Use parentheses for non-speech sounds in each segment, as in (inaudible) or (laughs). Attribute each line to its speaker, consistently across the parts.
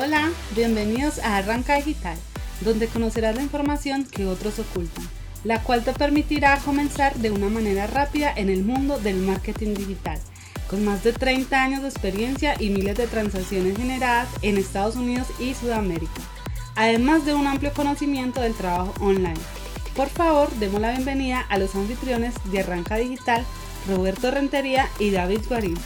Speaker 1: Hola, bienvenidos a Arranca Digital, donde conocerás la información que otros ocultan, la cual te permitirá comenzar de una manera rápida en el mundo del marketing digital, con más de 30 años de experiencia y miles de transacciones generadas en Estados Unidos y Sudamérica, además de un amplio conocimiento del trabajo online. Por favor, demos la bienvenida a los anfitriones de Arranca Digital, Roberto Rentería y David Guarín.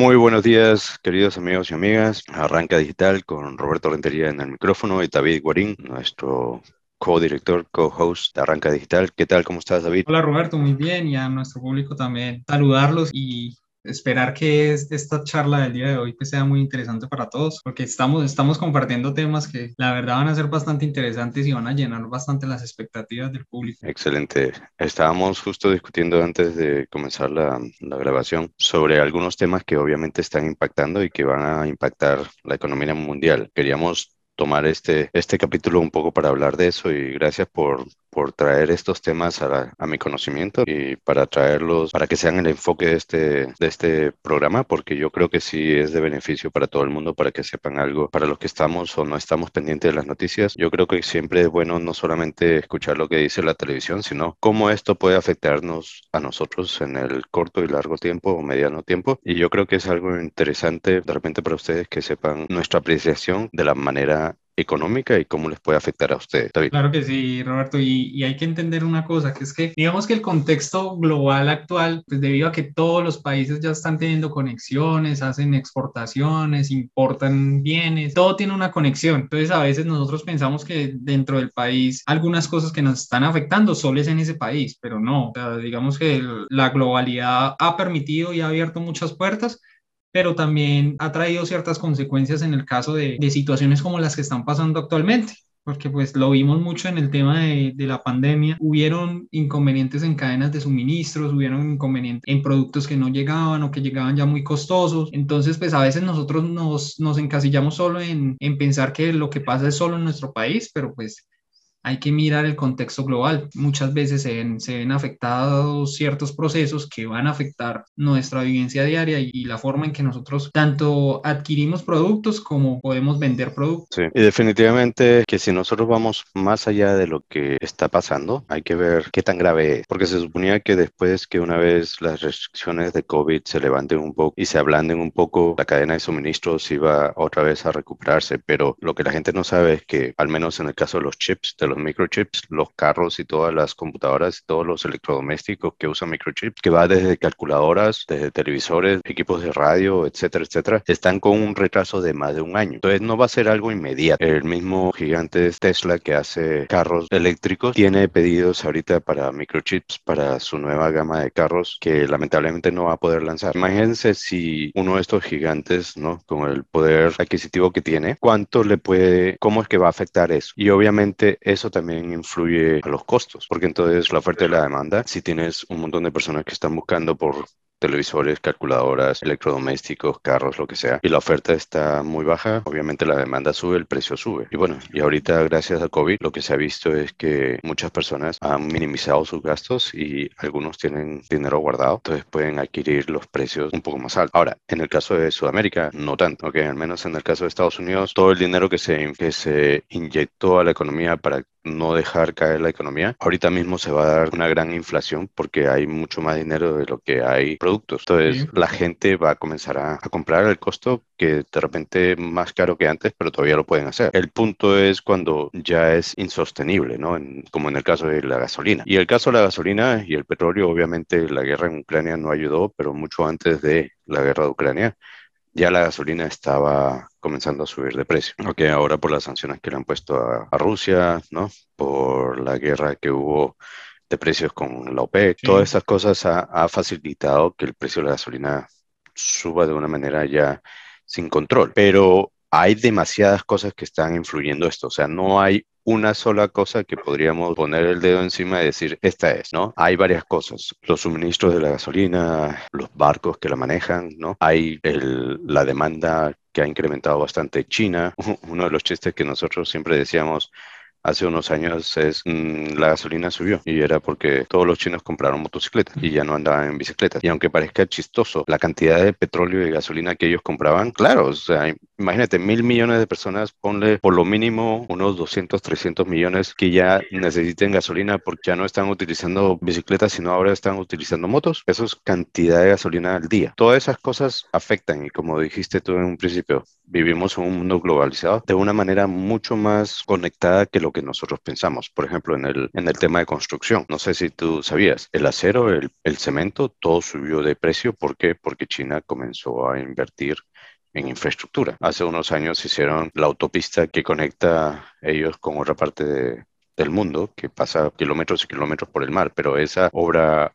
Speaker 2: Muy buenos días, queridos amigos y amigas. Arranca Digital con Roberto Rentería en el micrófono y David Guarín, nuestro co-director, co-host de Arranca Digital. ¿Qué tal? ¿Cómo estás, David?
Speaker 3: Hola, Roberto. Muy bien. Y a nuestro público también saludarlos y esperar que esta charla del día de hoy que sea muy interesante para todos, porque estamos, estamos compartiendo temas que la verdad van a ser bastante interesantes y van a llenar bastante las expectativas del público.
Speaker 2: Excelente. Estábamos justo discutiendo antes de comenzar la, la grabación sobre algunos temas que obviamente están impactando y que van a impactar la economía mundial. Queríamos tomar este, este capítulo un poco para hablar de eso y gracias por, por traer estos temas a, a, mi conocimiento y para traerlos, para que sean el enfoque de este, de este programa, porque yo creo que sí es de beneficio para todo el mundo, para que sepan algo, para los que estamos o no estamos pendientes de las noticias. Yo creo que siempre es bueno no solamente escuchar lo que dice la televisión, sino cómo esto puede afectarnos a nosotros en el corto y largo tiempo o mediano tiempo. Y yo creo que es algo interesante de repente para ustedes que sepan nuestra apreciación de la manera económica y cómo les puede afectar a ustedes.
Speaker 3: Claro que sí, Roberto, y, y, hay que entender una cosa, que es que digamos que el contexto global actual, pues debido a que todos los países ya están teniendo conexiones, hacen exportaciones, importan bienes, todo tiene una conexión. Entonces a veces nosotros pensamos que dentro del país algunas cosas que nos están afectando solo es en ese país, pero no, o sea, digamos que la globalidad ha permitido y ha abierto muchas puertas pero también ha traído ciertas consecuencias en el caso de, de, situaciones como las que están pasando actualmente, porque pues lo vimos mucho en el tema de, de, la pandemia, hubieron inconvenientes en cadenas de suministros, hubieron inconvenientes en productos que no llegaban o que llegaban ya muy costosos, entonces pues a veces nosotros nos, nos encasillamos solo en, en pensar que lo que pasa es solo en nuestro país, pero pues hay que mirar el contexto global. Muchas veces se ven, se ven, afectados ciertos procesos que van a afectar nuestra vivencia diaria y la forma en que nosotros tanto adquirimos productos como podemos vender productos.
Speaker 2: Sí, y definitivamente que si nosotros vamos más allá de lo que está pasando, hay que ver qué tan grave es, porque se suponía que después que una vez las restricciones de COVID se levanten un poco y se ablanden un poco, la cadena de suministros iba otra vez a recuperarse, pero lo que la gente no sabe es que, al menos en el caso de los chips, de los microchips, los carros y todas las computadoras, todos los electrodomésticos que usan microchips, que va desde calculadoras, desde televisores, equipos de radio, etcétera, etcétera, están con un retraso de más de un año. Entonces no va a ser algo inmediato. El mismo gigante Tesla que hace carros eléctricos tiene pedidos ahorita para microchips para su nueva gama de carros que lamentablemente no va a poder lanzar. Imagínense si uno de estos gigantes, ¿no? Con el poder adquisitivo que tiene, cuánto le puede, cómo es que va a afectar eso. Y obviamente eso eso también influye a los costos, porque entonces la oferta y la demanda, si tienes un montón de personas que están buscando por televisores, calculadoras, electrodomésticos, carros, lo que sea, y la oferta está muy baja, obviamente la demanda sube, el precio sube. Y bueno, y ahorita gracias al COVID lo que se ha visto es que muchas personas han minimizado sus gastos y algunos tienen dinero guardado, entonces pueden adquirir los precios un poco más altos. Ahora, en el caso de Sudamérica, no tanto, ok, al menos en el caso de Estados Unidos, todo el dinero que se, que se inyectó a la economía para no dejar caer la economía. Ahorita mismo se va a dar una gran inflación porque hay mucho más dinero de lo que hay productos. Entonces la gente va a comenzar a, a, comprar el costo que de repente más caro que antes, pero todavía lo pueden hacer. El punto es cuando ya es insostenible, ¿no? En, como en el caso de la gasolina. Y el caso de la gasolina y el petróleo, obviamente la guerra en Ucrania no ayudó, pero mucho antes de la guerra de Ucrania ya la gasolina estaba comenzando a subir de precio. Ok, ahora por las sanciones que le han puesto a, a Rusia, ¿no? Por la guerra que hubo de precios con la OPEC, sí. todas esas cosas ha, ha, facilitado que el precio de la gasolina suba de una manera ya sin control. Pero hay demasiadas cosas que están influyendo esto, o sea, no hay una sola cosa que podríamos poner el dedo encima y decir, esta es, ¿no? Hay varias cosas, los suministros de la gasolina, los barcos que la manejan, ¿no? Hay la demanda que ha incrementado bastante China. (laughs) Uno de los chistes que nosotros siempre decíamos, hace unos años es mm, la gasolina subió y era porque todos los chinos compraron motocicletas y ya no andaban en bicicletas. Y aunque parezca chistoso la cantidad de petróleo y gasolina que ellos compraban, claro, o sea, imagínate, mil millones de personas, ponle por lo mínimo unos 200, 300 millones que ya necesiten gasolina porque ya no están utilizando bicicletas, sino ahora están utilizando motos. Eso es cantidad de gasolina al día. Todas esas cosas afectan y como dijiste tú en un principio, vivimos en un mundo globalizado de una manera mucho más conectada que lo que nosotros pensamos. Por ejemplo, en el, en el tema de construcción. No sé si tú sabías, el acero, el, el cemento, todo subió de precio. ¿Por qué? Porque China comenzó a invertir en infraestructura. Hace unos años hicieron la autopista que conecta ellos con otra parte del mundo, que pasa kilómetros y kilómetros por el mar, pero esa obra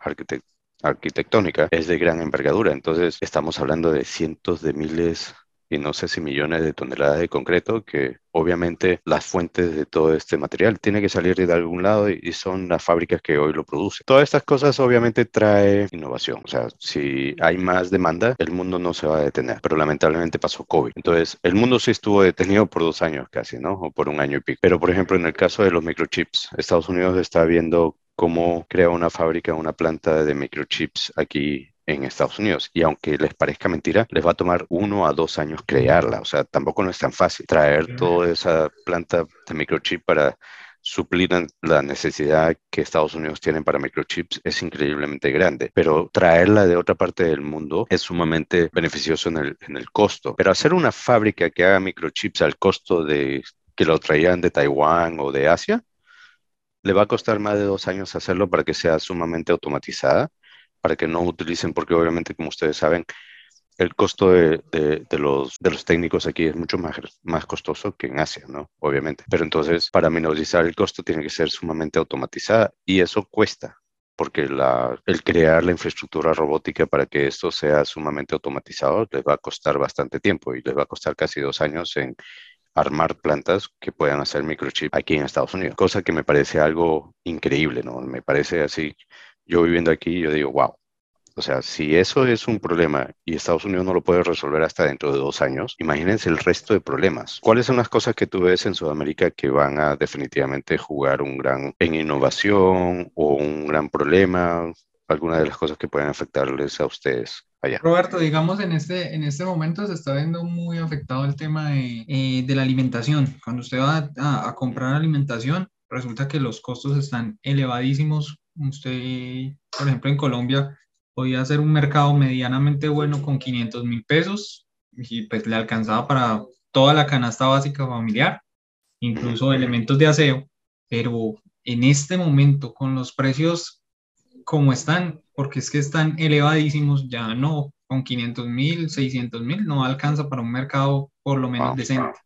Speaker 2: arquitectónica es de gran envergadura. Entonces, estamos hablando de cientos de miles y no sé si millones de toneladas de concreto, que obviamente las fuentes de todo este material tienen que salir de algún lado y, son las fábricas que hoy lo producen. Todas estas cosas obviamente trae innovación. O sea, si hay más demanda, el mundo no se va a detener. Pero lamentablemente pasó COVID. Entonces, el mundo sí estuvo detenido por dos años casi, ¿no? O por un año y pico. Pero, por ejemplo, en el caso de los microchips, Estados Unidos está viendo cómo crea una fábrica, una planta de microchips aquí en Estados Unidos. Y aunque les parezca mentira, les va a tomar uno a dos años crearla. O sea, tampoco no es tan fácil traer toda esa planta de microchip para suplir la necesidad que Estados Unidos tiene para microchips es increíblemente grande, pero traerla de otra parte del mundo es sumamente beneficioso en el, en el costo. Pero hacer una fábrica que haga microchips al costo de que lo traían de Taiwán o de Asia, le va a costar más de dos años hacerlo para que sea sumamente automatizada para que no utilicen, porque obviamente, como ustedes saben, el costo de, de, los, de los técnicos aquí es mucho más, más costoso que en Asia, ¿no? Obviamente. Pero entonces, para minorizar el costo, tiene que ser sumamente automatizada y eso cuesta, porque la, el crear la infraestructura robótica para que esto sea sumamente automatizado les va a costar bastante tiempo y les va a costar casi dos años en armar plantas que puedan hacer microchip aquí en Estados Unidos, cosa que me parece algo increíble, ¿no? Me parece así yo viviendo aquí, yo digo, wow. O sea, si eso es un problema y Estados Unidos no lo puede resolver hasta dentro de dos años, imagínense el resto de problemas. ¿Cuáles son las cosas que tú ves en Sudamérica que van a definitivamente jugar un gran en innovación o un gran problema? Algunas de las cosas que pueden afectarles a ustedes allá.
Speaker 3: Roberto, digamos, en este, en este momento se está viendo muy afectado el tema de, eh, de la alimentación. Cuando usted va a, a comprar alimentación, resulta que los costos están elevadísimos Usted, por ejemplo, en Colombia podía hacer un mercado medianamente bueno con 500 mil pesos y pues le alcanzaba para toda la canasta básica familiar, incluso elementos de aseo, pero en este momento con los precios como están, porque es que están elevadísimos, ya no, con 500 mil, 600 mil, no alcanza para un mercado por lo menos decente.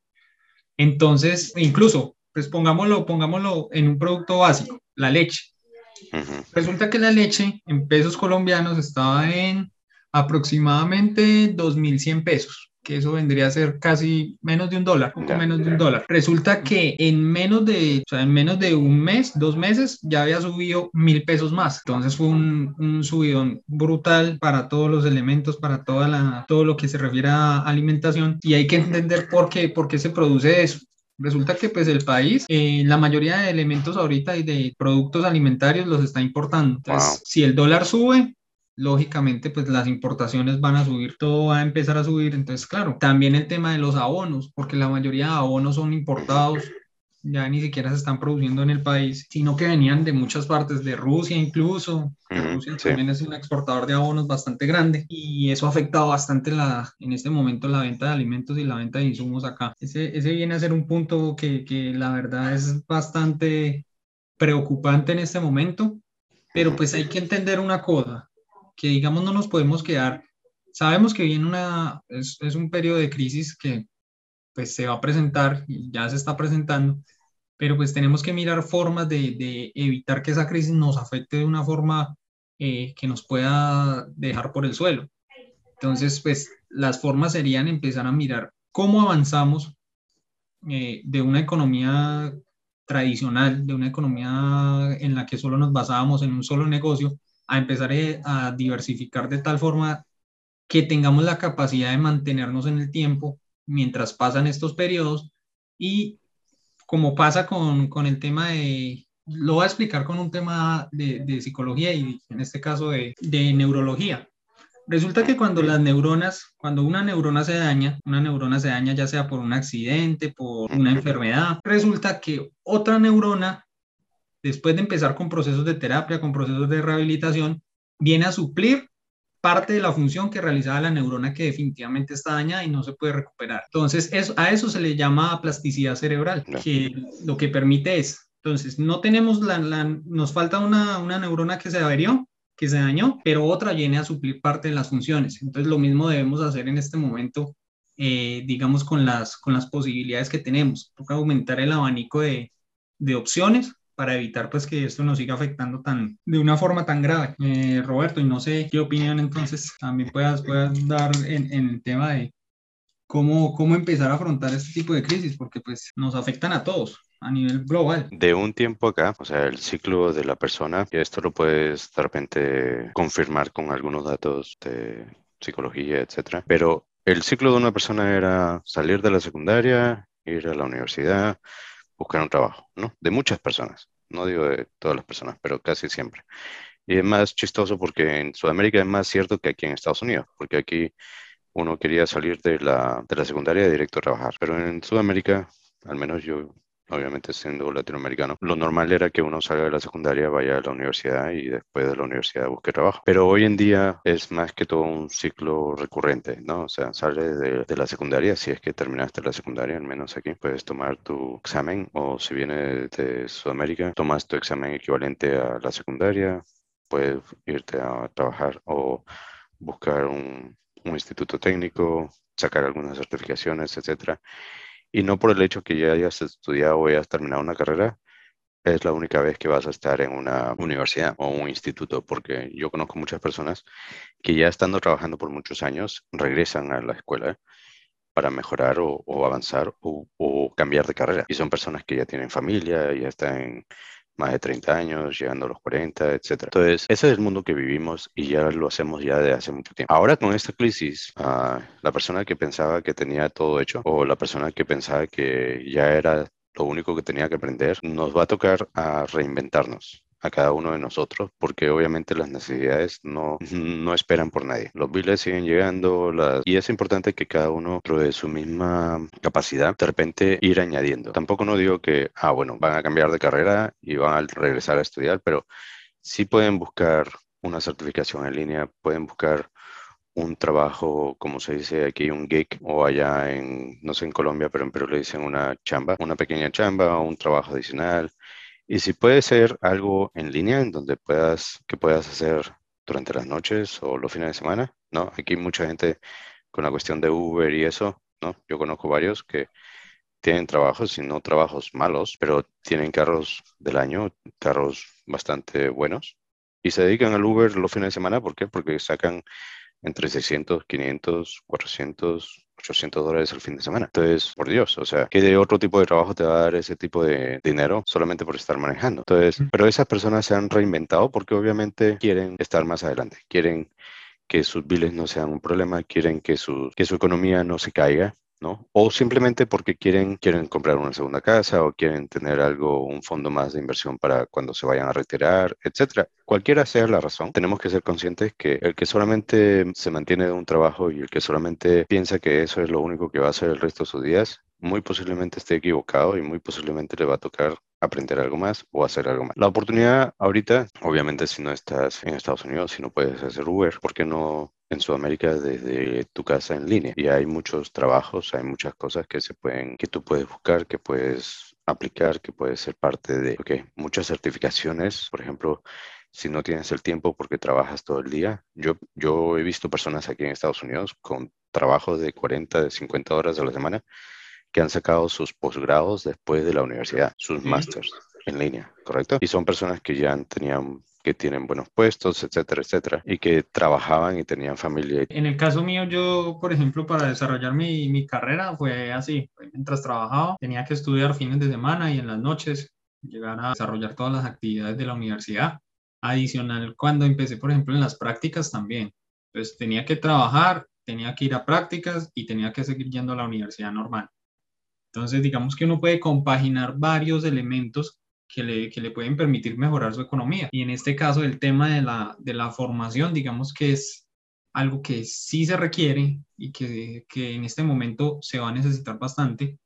Speaker 3: Entonces, incluso, pues pongámoslo, pongámoslo en un producto básico, la leche. Resulta que la leche en pesos colombianos estaba en aproximadamente 2.100 pesos, que eso vendría a ser casi menos de un dólar, poco menos de un dólar. Resulta que en menos de, o sea, en menos de un mes, dos meses, ya había subido mil pesos más. Entonces fue un, un subidón brutal para todos los elementos, para toda la, todo lo que se refiere a alimentación. Y hay que entender por qué, por qué se produce eso. Resulta que pues el país, eh, la mayoría de elementos ahorita y de productos alimentarios los está importando. Entonces, si el dólar sube, lógicamente pues las importaciones van a subir, todo va a empezar a subir. Entonces, claro, también el tema de los abonos, porque la mayoría de abonos son importados ya ni siquiera se están produciendo en el país, sino que venían de muchas partes, de Rusia incluso. Rusia también es un exportador de abonos bastante grande y eso ha afectado bastante la, en este momento la venta de alimentos y la venta de insumos acá. Ese, ese viene a ser un punto que, que la verdad es bastante preocupante en este momento, pero pues hay que entender una cosa, que digamos no nos podemos quedar, sabemos que viene una, es, es un periodo de crisis que pues se va a presentar ya se está presentando, pero pues tenemos que mirar formas de, de evitar que esa crisis nos afecte de una forma eh, que nos pueda dejar por el suelo. Entonces, pues las formas serían empezar a mirar cómo avanzamos eh, de una economía tradicional, de una economía en la que solo nos basábamos en un solo negocio, a empezar eh, a diversificar de tal forma que tengamos la capacidad de mantenernos en el tiempo mientras pasan estos periodos y como pasa con, con el tema de, lo voy a explicar con un tema de, de psicología y en este caso de, de, neurología. Resulta que cuando las neuronas, cuando una neurona se daña, una neurona se daña ya sea por un accidente, por una enfermedad, resulta que otra neurona, después de empezar con procesos de terapia, con procesos de rehabilitación, viene a suplir parte de la función que realizaba la neurona que definitivamente está dañada y no se puede recuperar. Entonces, a eso se le llama plasticidad cerebral, que lo que permite es, entonces, no tenemos la, nos falta una, una neurona que se averió, que se dañó, pero otra viene a suplir parte de las funciones. Entonces, lo mismo debemos hacer en este momento, eh, digamos, con las, con las posibilidades que tenemos. Toca aumentar el abanico de, de opciones para evitar pues que esto nos siga afectando tan de una forma tan grave. Eh, Roberto, y no sé qué opinión entonces también puedas, puedas dar en, en, el tema de cómo, cómo empezar a afrontar este tipo de crisis, porque pues nos afectan a todos a nivel global.
Speaker 2: De un tiempo acá, o sea, el ciclo de la persona, y esto lo puedes de repente confirmar con algunos datos de psicología, etcétera, pero el ciclo de una persona era salir de la secundaria, ir a la universidad, buscar un trabajo, ¿no? De muchas personas, no digo de todas las personas, pero casi siempre. Y es más chistoso porque en Sudamérica es más cierto que aquí en Estados Unidos, porque aquí uno quería salir de la, de la secundaria directo a trabajar, pero en Sudamérica, al menos yo obviamente siendo latinoamericano, lo normal era que uno salga de la secundaria, vaya a la universidad y después de la universidad busque trabajo. Pero hoy en día es más que todo un ciclo recurrente, ¿no? O sea, sales de, la secundaria, si es que terminaste la secundaria, al menos aquí, puedes tomar tu examen o si vienes de Sudamérica, tomas tu examen equivalente a la secundaria, puedes irte a trabajar o buscar un, un instituto técnico, sacar algunas certificaciones, etcétera y no por el hecho que ya hayas estudiado o hayas terminado una carrera, es la única vez que vas a estar en una universidad o un instituto, porque yo conozco muchas personas que ya estando trabajando por muchos años regresan a la escuela para mejorar o, avanzar o, cambiar de carrera. Y son personas que ya tienen familia, ya están más de 30 años, llegando a los 40, etc. Entonces, ese es el mundo que vivimos y ya lo hacemos ya de hace mucho tiempo. Ahora con esta crisis, uh, la persona que pensaba que tenía todo hecho o la persona que pensaba que ya era lo único que tenía que aprender, nos va a tocar a reinventarnos a cada uno de nosotros, porque obviamente las necesidades no, (laughs) no esperan por nadie. Los biles siguen llegando y es importante que cada uno, dentro de su misma capacidad, de repente ir añadiendo. Tampoco no digo que, ah, bueno, van a cambiar de carrera y van a regresar a estudiar, pero sí pueden buscar una certificación en línea, pueden buscar un trabajo, como se dice aquí, un gig, o allá en, no sé en Colombia, pero en Perú le dicen una chamba, una pequeña chamba un trabajo adicional y si puede ser algo en línea en donde puedas, que puedas hacer durante las noches o los fines de semana, ¿no? Aquí mucha gente con la cuestión de Uber y eso, ¿no? Yo conozco varios que tienen trabajos y no trabajos malos, pero tienen carros del año, carros bastante buenos y se dedican al Uber los fines de semana, ¿por qué? Porque sacan entre 600, 500, 400, 800 dólares al fin de semana. Entonces, por Dios, o sea, ¿qué de otro tipo de trabajo te va a dar ese tipo de dinero solamente por estar manejando? Entonces, pero esas personas se han reinventado porque obviamente quieren estar más adelante, quieren que sus biles no sean un problema, quieren que su, que su economía no se caiga ¿no? O simplemente porque quieren, quieren comprar una segunda casa o quieren tener algo, un fondo más de inversión para cuando se vayan a retirar, etcétera. Cualquiera sea la razón, tenemos que ser conscientes que el que solamente se mantiene de un trabajo y el que solamente piensa que eso es lo único que va a hacer el resto de sus días, muy posiblemente esté equivocado y muy posiblemente le va a tocar aprender algo más o hacer algo más. La oportunidad ahorita, obviamente si no estás en Estados Unidos, si no puedes hacer Uber, ¿por qué no en Sudamérica desde tu casa en línea? Y hay muchos trabajos, hay muchas cosas que se pueden, que tú puedes buscar, que puedes aplicar, que puedes ser parte de, okay, muchas certificaciones, por ejemplo, si no tienes el tiempo porque trabajas todo el día. Yo, yo he visto personas aquí en Estados Unidos con trabajos de 40, de 50 horas a la semana que han sacado sus posgrados después de la universidad, sus másters en línea, ¿correcto? Y son personas que ya tenían que tienen buenos puestos, etcétera, etcétera, y que trabajaban y tenían familia.
Speaker 3: En el caso mío, yo, por ejemplo, para desarrollar mi, mi carrera fue así, mientras trabajaba, tenía que estudiar fines de semana y en las noches llegar a desarrollar todas las actividades de la universidad. Adicional, cuando empecé, por ejemplo, en las prácticas también. Entonces tenía que trabajar, tenía que ir a prácticas y tenía que seguir yendo a la universidad normal. Entonces, digamos que uno puede compaginar varios elementos que le, que le pueden permitir mejorar su economía. Y en este caso, el tema de la, de la formación, digamos que es algo que sí se requiere y que, que en este momento se va a necesitar bastante.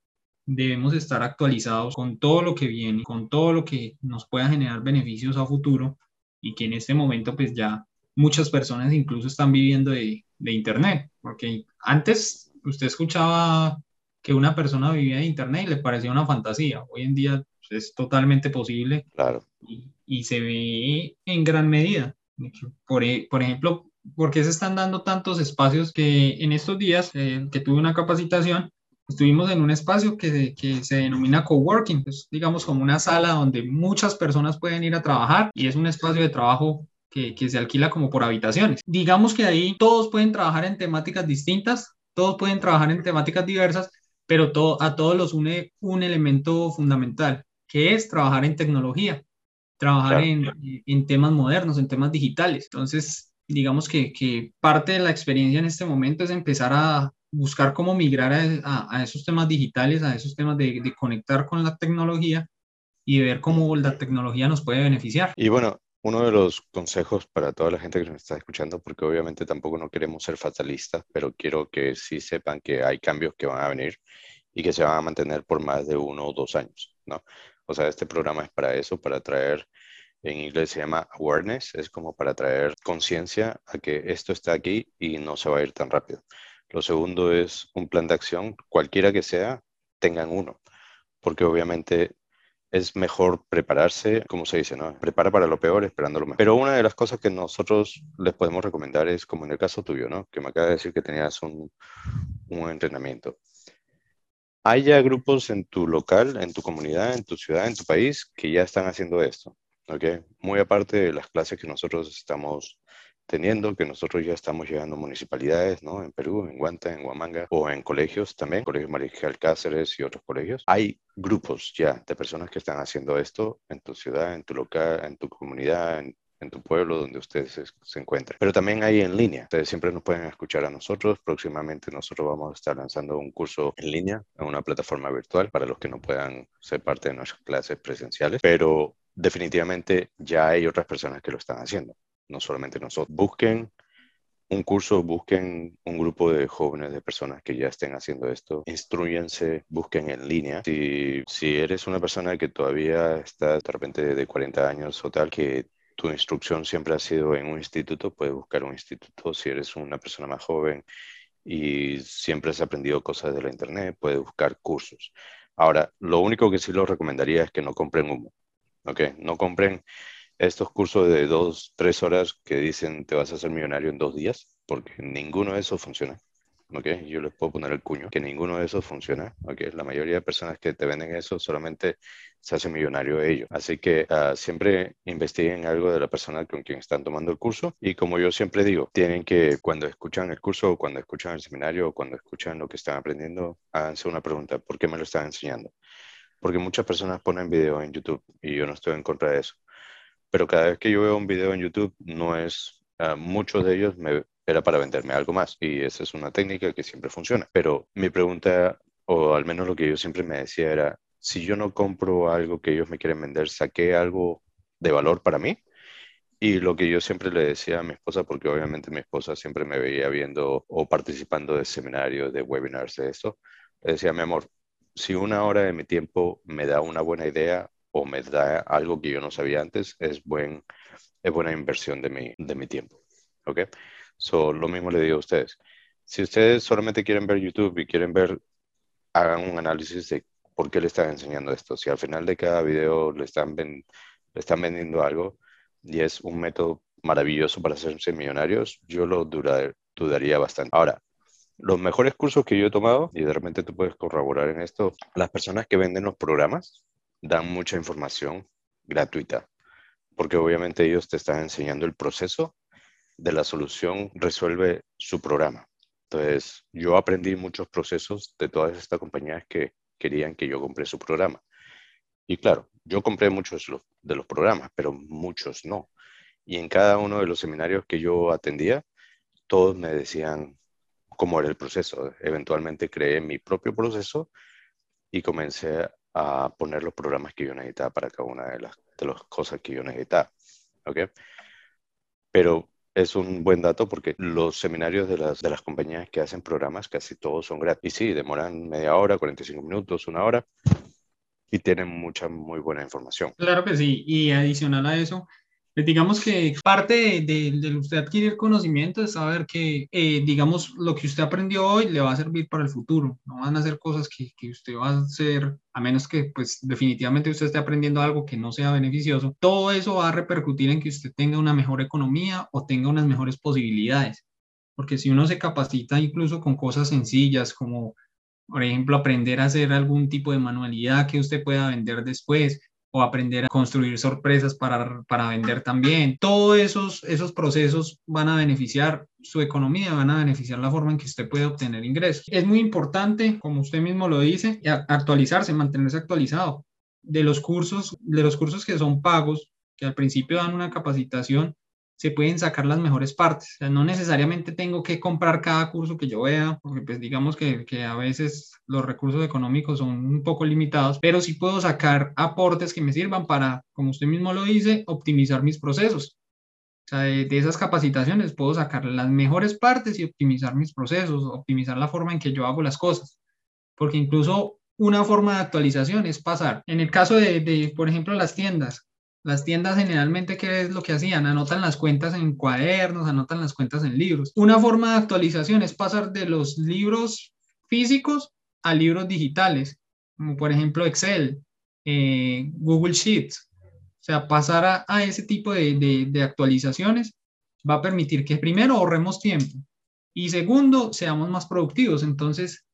Speaker 3: Debemos estar actualizados con todo lo que viene, con todo lo que nos pueda generar beneficios a futuro y que en este momento pues ya muchas personas incluso están viviendo de, de Internet, porque antes usted escuchaba que una persona vivía de Internet y le parecía una fantasía. Hoy en día es totalmente posible
Speaker 2: claro.
Speaker 3: y, y, se ve en gran medida. Por, e, por ejemplo, ¿por qué se están dando tantos espacios que en estos días eh, que tuve una capacitación, estuvimos en un espacio que, que se denomina coworking, es digamos como una sala donde muchas personas pueden ir a trabajar y es un espacio de trabajo que, que, se alquila como por habitaciones. Digamos que ahí todos pueden trabajar en temáticas distintas, todos pueden trabajar en temáticas diversas, pero todo, a todos los une un elemento fundamental, que es trabajar en tecnología, trabajar en, en, temas modernos, en temas digitales. Entonces, digamos que, que, parte de la experiencia en este momento es empezar a buscar cómo migrar a, a, esos temas digitales, a esos temas de, de conectar con la tecnología y ver cómo la tecnología nos puede beneficiar.
Speaker 2: Y bueno, uno de los consejos para toda la gente que nos está escuchando, porque obviamente tampoco no queremos ser fatalistas, pero quiero que sí sepan que hay cambios que van a venir y que se van a mantener por más de uno o dos años, ¿no? O sea, este programa es para eso, para traer, en inglés se llama awareness, es como para traer conciencia a que esto está aquí y no se va a ir tan rápido. Lo segundo es un plan de acción, cualquiera que sea, tengan uno, porque obviamente es mejor prepararse, como se dice, ¿no? Prepara para lo peor esperando lo mejor. Pero una de las cosas que nosotros les podemos recomendar es, como en el caso tuyo, ¿no? Que me acaba de decir que tenías un, un entrenamiento. Hay ya grupos en tu local, en tu comunidad, en tu ciudad, en tu país, que ya están haciendo esto, ¿ok? Muy aparte de las clases que nosotros estamos teniendo que nosotros ya estamos llegando a municipalidades, ¿no? En Perú, en Guanta, en Huamanga o en colegios también, Colegio Mariscal Cáceres y otros colegios. Hay grupos ya de personas que están haciendo esto en tu ciudad, en tu local, en tu comunidad, en, en tu pueblo donde ustedes se, encuentren. Pero también hay en línea. Ustedes siempre nos pueden escuchar a nosotros. Próximamente nosotros vamos a estar lanzando un curso en línea en una plataforma virtual para los que no puedan ser parte de nuestras clases presenciales. Pero definitivamente ya hay otras personas que lo están haciendo no solamente nosotros. Busquen un curso, busquen un grupo de jóvenes, de personas que ya estén haciendo esto, instruyense, busquen en línea. Si, si eres una persona que todavía está de repente de 40 años o tal, que tu instrucción siempre ha sido en un instituto, puedes buscar un instituto. Si eres una persona más joven y siempre has aprendido cosas de la internet, puedes buscar cursos. Ahora, lo único que sí lo recomendaría es que no compren humo, ¿ok? No compren estos cursos de dos, tres horas que dicen te vas a hacer millonario en dos días, porque ninguno de esos funciona. ¿ok? Yo les puedo poner el cuño, que ninguno de esos funciona, ¿ok? La mayoría de personas que te venden eso solamente se hace millonario ellos. Así que uh, siempre investiguen algo de la persona con quien están tomando el curso y como yo siempre digo, tienen que cuando escuchan el curso o cuando escuchan el seminario o cuando escuchan lo que están aprendiendo, háganse una pregunta, ¿por qué me lo están enseñando? Porque muchas personas ponen video en YouTube y yo no estoy en contra de eso pero cada vez que yo veo un video en YouTube, no es, uh, muchos de ellos era para venderme algo más y esa es una técnica que siempre funciona. Pero mi pregunta, o al menos lo que yo siempre me decía era, si yo no compro algo que ellos me quieren vender, ¿saqué algo de valor para mí? Y lo que yo siempre le decía a mi esposa, porque obviamente mi esposa siempre me veía viendo o participando de seminarios, de webinars, de esto, le decía, mi amor, si una hora de mi tiempo me da una buena idea, o me da algo que yo no sabía antes, es, buen, es buena inversión de mi, de mi tiempo. ¿Ok? So, lo mismo le digo a ustedes. Si ustedes solamente quieren ver YouTube y quieren ver, hagan un análisis de por qué le están enseñando esto. Si al final de cada video le están, ven, le están vendiendo algo y es un método maravilloso para hacerse millonarios, yo lo dudar, dudaría bastante. Ahora, los mejores cursos que yo he tomado, y de repente tú puedes corroborar en esto, las personas que venden los programas, dan mucha información gratuita, porque obviamente ellos te están enseñando el proceso de la solución, resuelve su programa. Entonces, yo aprendí muchos procesos de todas estas compañías que querían que yo compré su programa. Y claro, yo compré muchos de los programas, pero muchos no. Y en cada uno de los seminarios que yo atendía, todos me decían cómo era el proceso. Eventualmente creé mi propio proceso y comencé a poner los programas que yo necesitaba para cada una de las, de las cosas que yo necesitaba. ¿Ok? Pero es un buen dato porque los seminarios de las, de las compañías que hacen programas casi todos son gratis. Y sí, demoran media hora, 45 minutos, una hora y tienen mucha, muy buena información.
Speaker 3: Claro que sí. Y adicional a eso, digamos que parte de, de, usted adquirir conocimiento es saber que, eh, digamos, lo que usted aprendió hoy le va a servir para el futuro. No van a ser cosas que, que, usted va a hacer, a menos que, pues, definitivamente usted esté aprendiendo algo que no sea beneficioso. Todo eso va a repercutir en que usted tenga una mejor economía o tenga unas mejores posibilidades. Porque si uno se capacita incluso con cosas sencillas como, por ejemplo, aprender a hacer algún tipo de manualidad que usted pueda vender después, o aprender a construir sorpresas para, para vender también. Todos esos, esos procesos van a beneficiar su economía, van a beneficiar la forma en que usted puede obtener ingresos. Es muy importante, como usted mismo lo dice, actualizarse, mantenerse actualizado. De los cursos, de los cursos que son pagos, que al principio dan una capacitación, se pueden sacar las mejores partes. No necesariamente tengo que comprar cada curso que yo vea, porque pues digamos que, que, a veces los recursos económicos son un poco limitados, pero sí puedo sacar aportes que me sirvan para, como usted mismo lo dice, optimizar mis procesos. O sea, de, de esas capacitaciones puedo sacar las mejores partes y optimizar mis procesos, optimizar la forma en que yo hago las cosas. Porque incluso una forma de actualización es pasar. En el caso de, de por ejemplo, las tiendas, las tiendas generalmente, ¿qué es lo que hacían? Anotan las cuentas en cuadernos, anotan las cuentas en libros. Una forma de actualización es pasar de los libros físicos a libros digitales, como por ejemplo Excel, eh, Google Sheets. O sea, pasar a, ese tipo de, de actualizaciones va a permitir que primero ahorremos tiempo y segundo, seamos más productivos. Entonces,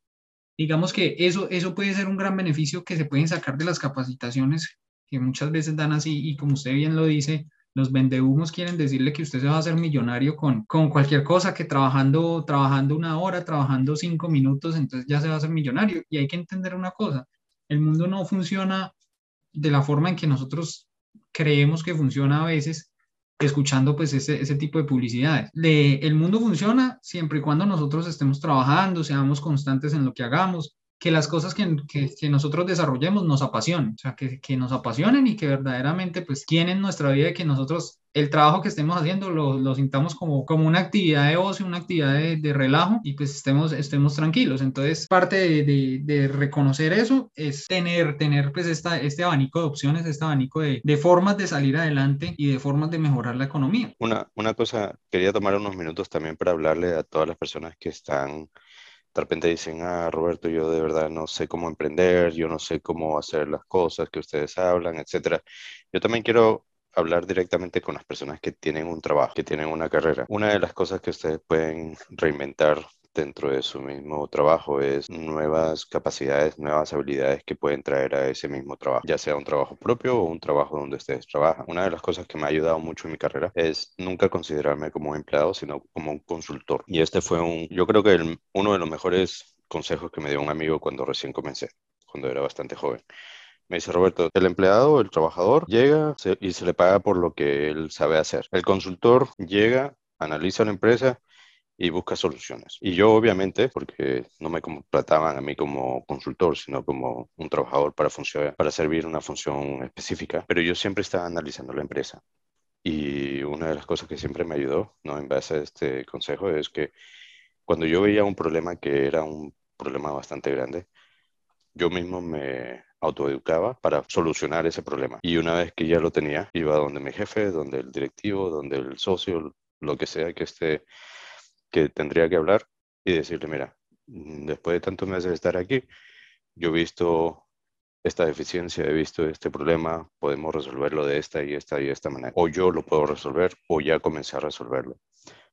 Speaker 3: digamos que eso, eso puede ser un gran beneficio que se pueden sacar de las capacitaciones que muchas veces dan así y como usted bien lo dice, los vendehumos quieren decirle que usted se va a hacer millonario con, con cualquier cosa, que trabajando, trabajando una hora, trabajando cinco minutos, entonces ya se va a hacer millonario. Y hay que entender una cosa, el mundo no funciona de la forma en que nosotros creemos que funciona a veces, escuchando pues ese, ese tipo de publicidades. el mundo funciona siempre y cuando nosotros estemos trabajando, seamos constantes en lo que hagamos, que las cosas que, que, que, nosotros desarrollemos nos apasionen, o sea, que, que, nos apasionen y que verdaderamente pues tienen nuestra vida y que nosotros el trabajo que estemos haciendo lo, lo sintamos como, como una actividad de ocio, una actividad de, de, relajo y pues estemos, estemos tranquilos. Entonces, parte de, de, de, reconocer eso es tener, tener pues esta, este abanico de opciones, este abanico de, formas de salir adelante y de formas de mejorar la economía.
Speaker 2: Una, una cosa, quería tomar unos minutos también para hablarle a todas las personas que están de repente dicen, ah, Roberto, yo de verdad no sé cómo emprender, yo no sé cómo hacer las cosas que ustedes hablan, etcétera. Yo también quiero hablar directamente con las personas que tienen un trabajo, que tienen una carrera. Una de las cosas que ustedes pueden reinventar dentro de su mismo trabajo es nuevas capacidades, nuevas habilidades que pueden traer a ese mismo trabajo, ya sea un trabajo propio o un trabajo donde ustedes trabajan. Una de las cosas que me ha ayudado mucho en mi carrera es nunca considerarme como un empleado, sino como un consultor. Y este fue un, yo creo que uno de los mejores consejos que me dio un amigo cuando recién comencé, cuando era bastante joven. Me dice Roberto, el empleado, el trabajador, llega y se le paga por lo que él sabe hacer. El consultor llega, analiza la empresa y busca soluciones. Y yo obviamente, porque no me contrataban a mí como consultor, sino como un trabajador para, para servir una función específica, pero yo siempre estaba analizando la empresa. Y una de las cosas que siempre me ayudó, ¿no? en base a este consejo, es que cuando yo veía un problema que era un problema bastante grande, yo mismo me autoeducaba para solucionar ese problema. Y una vez que ya lo tenía, iba donde mi jefe, donde el directivo, donde el socio, lo que sea que esté que tendría que hablar y decirle, mira, después de tantos meses de estar aquí, yo he visto esta deficiencia, he visto este problema, podemos resolverlo de esta y esta y esta manera. O yo lo puedo resolver o ya comencé a resolverlo.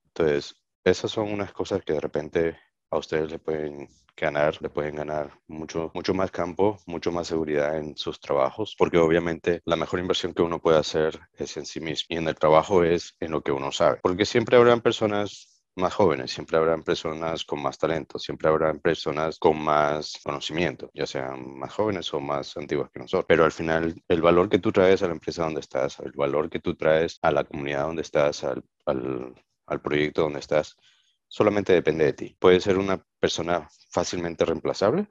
Speaker 2: Entonces, esas son unas cosas que de repente a ustedes le pueden ganar, le pueden ganar mucho, mucho más campo, mucho más seguridad en sus trabajos, porque obviamente la mejor inversión que uno puede hacer es en sí mismo y en el trabajo es en lo que uno sabe, porque siempre habrán personas más jóvenes, siempre habrán personas con más talento, siempre habrán personas con más conocimiento, ya sean más jóvenes o más antiguas que nosotros. Pero al final, el valor que tú traes a la empresa donde estás, el valor que tú traes a la comunidad donde estás, al, al, al proyecto donde estás, solamente depende de ti. Puedes ser una persona fácilmente reemplazable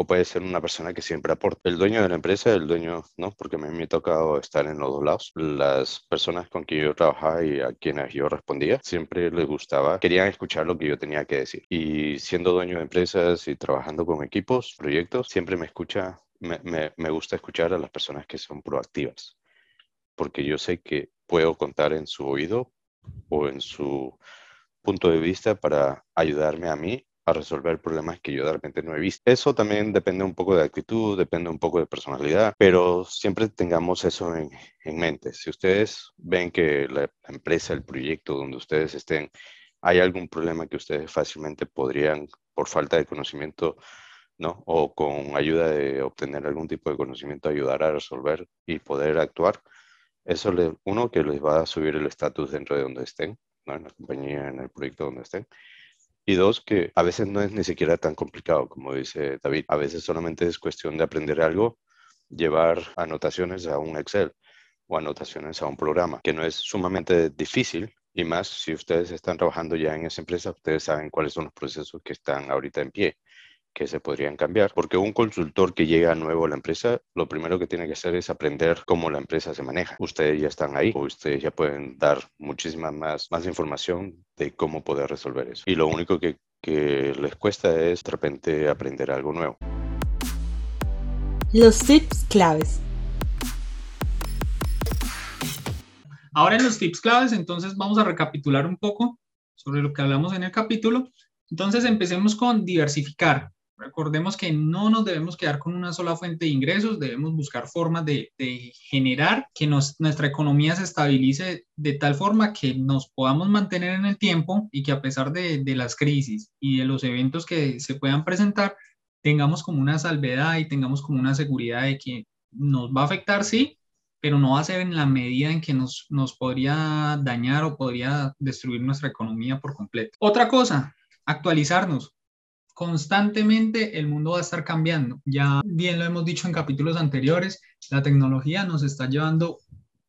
Speaker 2: o puede ser una persona que siempre aporta. El dueño de la empresa, el dueño, ¿no? Porque me ha tocado estar en los dos lados. Las personas con quien yo trabajaba y a quienes yo respondía, siempre les gustaba, querían escuchar lo que yo tenía que decir. Y siendo dueño de empresas y trabajando con equipos, proyectos, siempre me escucha, me, me, me gusta escuchar a las personas que son proactivas, porque yo sé que puedo contar en su oído o en su punto de vista para ayudarme a mí a resolver problemas que yo de repente no he visto. Eso también depende un poco de actitud, depende un poco de personalidad, pero siempre tengamos eso en, en mente. Si ustedes ven que la empresa, el proyecto donde ustedes estén, hay algún problema que ustedes fácilmente podrían, por falta de conocimiento, ¿no? O con ayuda de obtener algún tipo de conocimiento, ayudar a resolver y poder actuar. Eso, le, uno, que les va a subir el estatus dentro de donde estén, ¿no? En la compañía, en el proyecto donde estén. Y dos, que a veces no es ni siquiera tan complicado, como dice David. A veces solamente es cuestión de aprender algo, llevar anotaciones a un Excel o anotaciones a un programa, que no es sumamente difícil. Y más si ustedes están trabajando ya en esa empresa, ustedes saben cuáles son los procesos que están ahorita en pie que se podrían cambiar, porque un consultor que llega nuevo a la empresa, lo primero que tiene que hacer es aprender cómo la empresa se maneja. Ustedes ya están ahí, o ustedes ya pueden dar muchísima más, más información de cómo poder resolver eso. Y lo único que, que les cuesta es de repente aprender algo nuevo.
Speaker 1: Los tips claves.
Speaker 3: Ahora en los tips claves, entonces vamos a recapitular un poco sobre lo que hablamos en el capítulo. Entonces empecemos con diversificar. Recordemos que no nos debemos quedar con una sola fuente de ingresos, debemos buscar formas de, generar que nuestra economía se estabilice de tal forma que nos podamos mantener en el tiempo y que a pesar de, de las crisis y de los eventos que se puedan presentar, tengamos como una salvedad y tengamos como una seguridad de que nos va a afectar, sí, pero no va a ser en la medida en que nos, nos podría dañar o podría destruir nuestra economía por completo. Otra cosa, actualizarnos constantemente el mundo va a estar cambiando. Ya bien lo hemos dicho en capítulos anteriores, la tecnología nos está llevando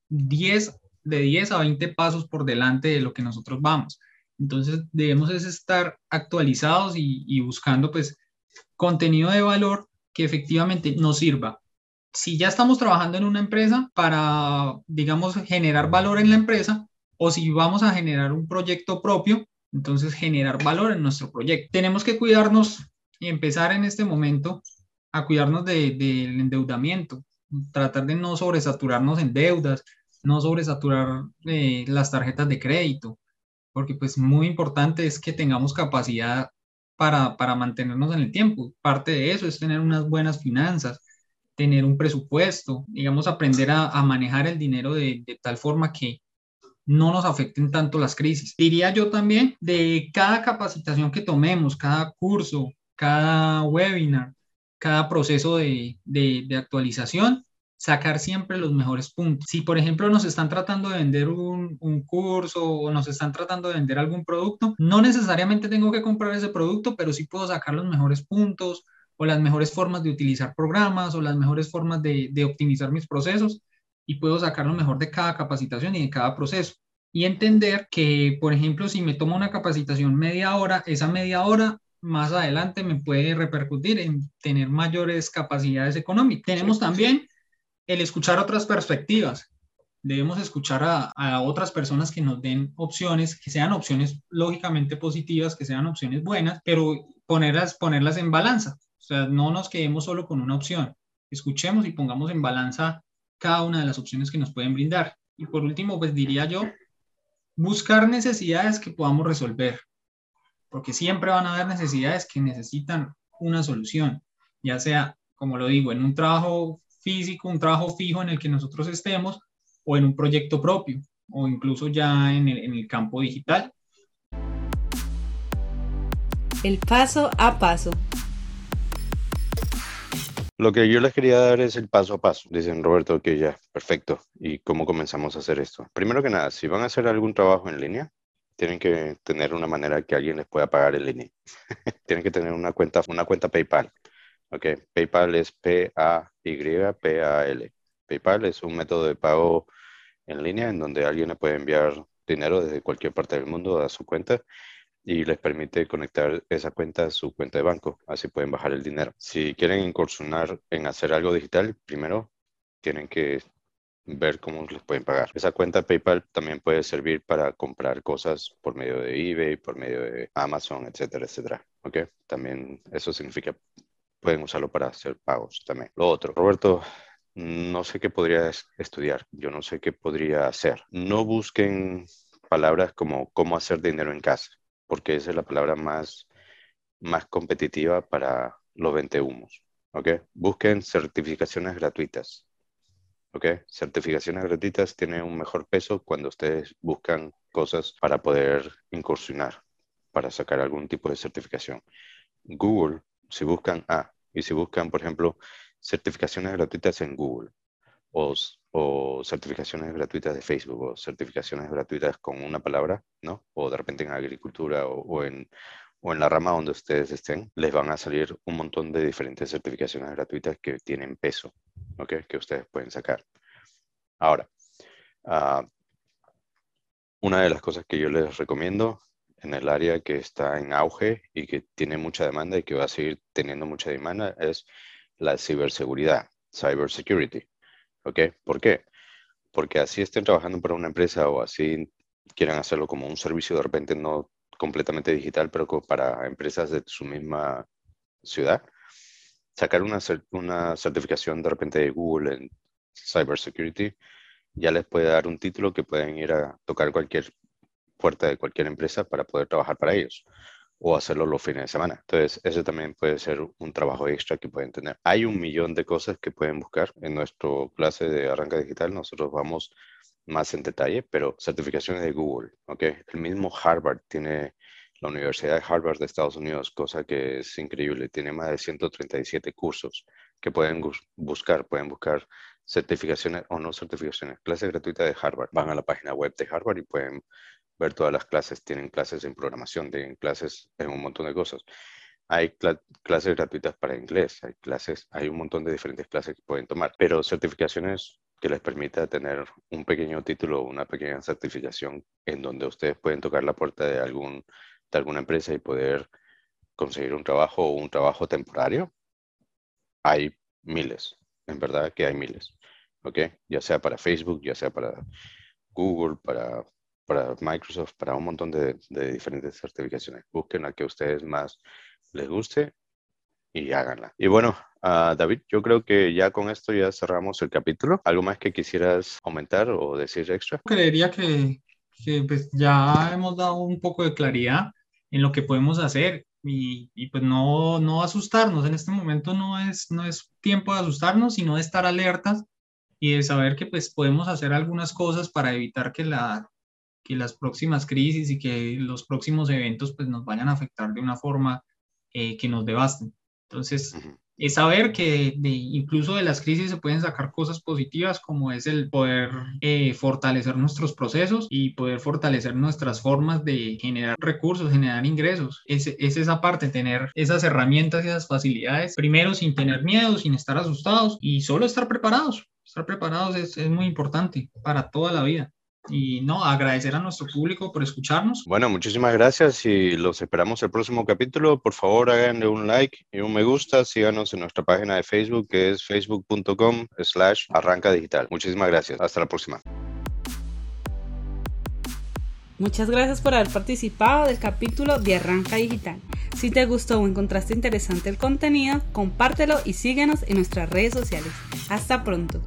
Speaker 3: 10, de 10 a 20 pasos por delante de lo que nosotros vamos. Entonces debemos es estar actualizados y, buscando pues contenido de valor que efectivamente nos sirva. Si ya estamos trabajando en una empresa para, digamos, generar valor en la empresa o si vamos a generar un proyecto propio, entonces generar valor en nuestro proyecto. Tenemos que cuidarnos y empezar en este momento a cuidarnos del de, endeudamiento, tratar de no sobresaturarnos en deudas, no sobresaturar eh, las tarjetas de crédito, porque pues muy importante es que tengamos capacidad para, para mantenernos en el tiempo. Parte de eso es tener unas buenas finanzas, tener un presupuesto, digamos, aprender a, a manejar el dinero de, de tal forma que, no nos afecten tanto las crisis. Diría yo también de cada capacitación que tomemos, cada curso, cada webinar, cada proceso de, de, actualización, sacar siempre los mejores puntos. Si, por ejemplo, nos están tratando de vender un, un, curso o nos están tratando de vender algún producto, no necesariamente tengo que comprar ese producto, pero sí puedo sacar los mejores puntos o las mejores formas de utilizar programas o las mejores formas de, de optimizar mis procesos y puedo sacar lo mejor de cada capacitación y de cada proceso. Y entender que, por ejemplo, si me tomo una capacitación media hora, esa media hora más adelante me puede repercutir en tener mayores capacidades económicas. Tenemos también el escuchar otras perspectivas. Debemos escuchar a, a, otras personas que nos den opciones, que sean opciones lógicamente positivas, que sean opciones buenas, pero ponerlas, ponerlas en balanza. O sea, no nos quedemos solo con una opción. Escuchemos y pongamos en balanza cada una de las opciones que nos pueden brindar. Y por último, pues diría yo, buscar necesidades que podamos resolver, porque siempre van a haber necesidades que necesitan una solución, ya sea, como lo digo, en un trabajo físico, un trabajo fijo en el que nosotros estemos, o en un proyecto propio, o incluso ya en el, en el campo digital.
Speaker 1: El paso a paso.
Speaker 2: Lo que yo les quería dar es el paso a paso. Dicen Roberto que ya, perfecto. ¿Y cómo comenzamos a hacer esto? Primero que nada, si van a hacer algún trabajo en línea, tienen que tener una manera que alguien les pueda pagar en línea. (laughs) tienen que tener una cuenta, una cuenta PayPal. Ok, PayPal es P-A-Y-P-A-L. PayPal es un método de pago en línea en donde alguien le puede enviar dinero desde cualquier parte del mundo a su cuenta y les permite conectar esa cuenta a su cuenta de banco, así pueden bajar el dinero. Si quieren incursionar en hacer algo digital, primero tienen que ver cómo les pueden pagar. Esa cuenta PayPal también puede servir para comprar cosas por medio de eBay, por medio de Amazon, etcétera, etcétera. ¿Ok? También eso significa pueden usarlo para hacer pagos también. Lo otro, Roberto, no sé qué podría estudiar, yo no sé qué podría hacer. No busquen palabras como cómo hacer dinero en casa, porque esa es la palabra más, más competitiva para los 20 humos. Busquen certificaciones gratuitas. ¿ok? Certificaciones gratuitas tienen un mejor peso cuando ustedes buscan cosas para poder incursionar, para sacar algún tipo de certificación. Google, si buscan A, y si buscan, por ejemplo, certificaciones gratuitas en Google, o, o, certificaciones gratuitas de Facebook o certificaciones gratuitas con una palabra, ¿no? O de repente en agricultura o, en, o en la rama donde ustedes estén, les van a salir un montón de diferentes certificaciones gratuitas que tienen peso, ¿ok? Que ustedes pueden sacar. Ahora, uh, una de las cosas que yo les recomiendo en el área que está en auge y que tiene mucha demanda y que va a seguir teniendo mucha demanda es la ciberseguridad, cybersecurity. ¿Ok? ¿Por qué? Porque así estén trabajando para una empresa o así quieran hacerlo como un servicio de repente no completamente digital, pero para empresas de su misma ciudad, sacar una, una certificación de repente de Google en cybersecurity ya les puede dar un título que pueden ir a tocar cualquier puerta de cualquier empresa para poder trabajar para ellos o hacerlo los fines de semana. Entonces, eso también puede ser un trabajo extra que pueden tener. Hay un millón de cosas que pueden buscar en nuestro clase de arranca digital. Nosotros vamos más en detalle, pero certificaciones de Google, ¿ok? El mismo Harvard tiene, la Universidad de Harvard de Estados Unidos, cosa que es increíble, tiene más de 137 cursos que pueden buscar, pueden buscar certificaciones o no certificaciones, clases gratuitas de Harvard. Van a la página web de Harvard y pueden ver todas las clases. Tienen clases en programación, tienen clases en un montón de cosas. Hay clases gratuitas para inglés, hay clases, hay un montón de diferentes clases que pueden tomar, pero certificaciones que les permita tener un pequeño título, una pequeña certificación en donde ustedes pueden tocar la puerta de, algún, de alguna empresa y poder conseguir un trabajo o un trabajo temporario. Hay miles, en verdad que hay miles, ¿ok? Ya sea para Facebook, ya sea para Google, para para Microsoft, para un montón de, diferentes certificaciones. Busquen la que a ustedes más les guste y háganla. Y bueno, uh, David, yo creo que ya con esto ya cerramos el capítulo. ¿Algo más que quisieras aumentar o decir extra?
Speaker 3: Creería que, que pues ya hemos dado un poco de claridad en lo que podemos hacer y, y, pues no, no asustarnos. En este momento no es, no es tiempo de asustarnos, sino de estar alertas y de saber que pues podemos hacer algunas cosas para evitar que la, que las próximas crisis y que los próximos eventos pues nos vayan a afectar de una forma eh, que nos devasten. Entonces, es saber que de, incluso de las crisis se pueden sacar cosas positivas como es el poder eh, fortalecer nuestros procesos y poder fortalecer nuestras formas de generar recursos, generar ingresos. Es, es esa parte, tener esas herramientas y esas facilidades, primero sin tener miedo, sin estar asustados y solo estar preparados. Estar preparados es, es muy importante para toda la vida y no, agradecer a nuestro público por escucharnos.
Speaker 2: Bueno, muchísimas gracias y los esperamos el próximo capítulo. Por favor, háganle un like y un me gusta. Síganos en nuestra página de Facebook que es facebook.com slash arranca digital. Muchísimas gracias. Hasta la próxima.
Speaker 1: Muchas gracias por haber participado del capítulo de Arranca Digital. Si te gustó o encontraste interesante el contenido, compártelo y síguenos en nuestras redes sociales. Hasta pronto.